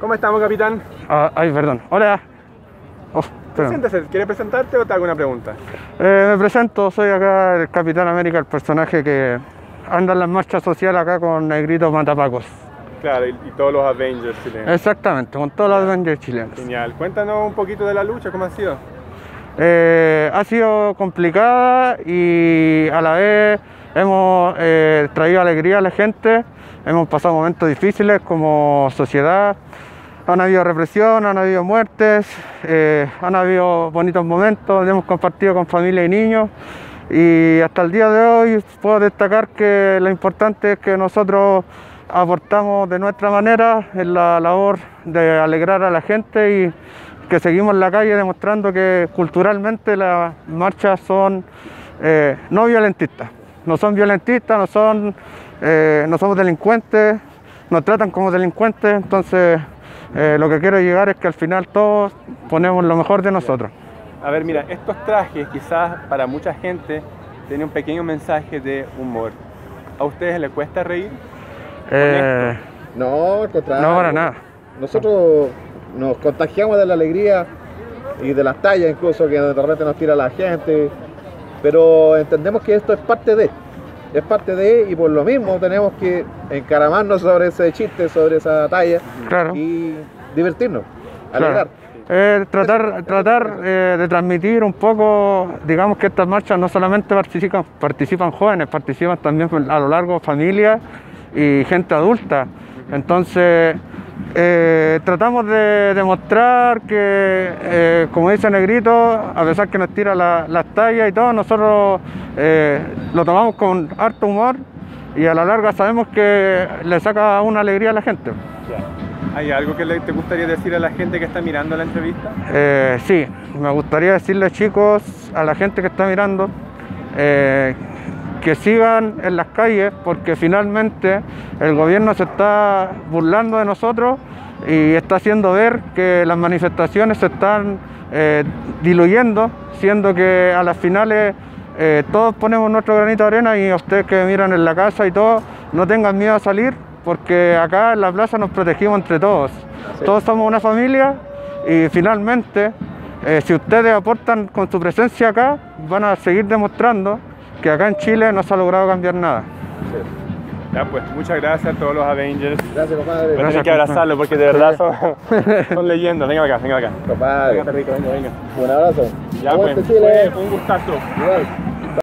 ¿Cómo estamos, capitán? Ah, ay, perdón. Hola. Oh. Preséntese, ¿quieres presentarte o te hago una pregunta? Eh, me presento, soy acá el Capitán América, el personaje que anda en las marchas sociales acá con Negrito Matapacos. Claro, y, y todos los Avengers chilenos. Exactamente, con todos los Avengers chilenos. Genial. Cuéntanos un poquito de la lucha, ¿cómo ha sido? Eh, ha sido complicada y a la vez hemos eh, traído alegría a la gente, hemos pasado momentos difíciles como sociedad, han habido represión, han habido muertes, eh, han habido bonitos momentos, hemos compartido con familia y niños. Y hasta el día de hoy puedo destacar que lo importante es que nosotros aportamos de nuestra manera en la labor de alegrar a la gente y que seguimos en la calle demostrando que culturalmente las marchas son eh, no violentistas, no son violentistas, no, son, eh, no somos delincuentes, nos tratan como delincuentes, entonces eh, lo que quiero llegar es que al final todos ponemos lo mejor de nosotros. A ver, mira, estos trajes quizás para mucha gente tienen un pequeño mensaje de humor. ¿A ustedes les cuesta reír? Eh, No, al contrario. no para nada. Nosotros nos contagiamos de la alegría y de las tallas incluso que de repente nos tira la gente, pero entendemos que esto es parte de, es parte de y por lo mismo tenemos que encaramarnos sobre ese chiste, sobre esa talla Claro. y divertirnos, Claro. alegrar. Eh, tratar tratar eh, de transmitir un poco, digamos que estas marchas no solamente participan, participan jóvenes, participan también a lo largo familias y gente adulta. Entonces, eh, tratamos de demostrar que, eh, como dice Negrito, a pesar que nos tira la- las tallas y todo, nosotros eh, lo tomamos con harto humor y a la larga sabemos que le saca una alegría a la gente. ¿Hay algo que te gustaría decir a la gente que está mirando la entrevista? Sí, me gustaría decirles chicos, a la gente que está mirando, que sigan en las calles porque finalmente el gobierno se está burlando de nosotros y está haciendo ver que las manifestaciones se están eh, diluyendo, siendo que a las finales eh, todos ponemos nuestro granito de arena y ustedes que miran en la casa y todo, no tengan miedo a salir porque acá en la plaza nos protegimos entre todos. Todos somos una familia y finalmente, eh, si ustedes aportan con su presencia acá, van a seguir demostrando que acá en Chile no se ha logrado cambiar nada. Ya, pues muchas gracias a todos los Avengers. Gracias, compadre. Voy a tener Gracias, que abrazarlos porque de verdad son, son leyendas. Venga acá, venga acá. Compadre, Venga, perrito, venga, venga. un abrazo. Ya, pues, fue un gustazo. Igual.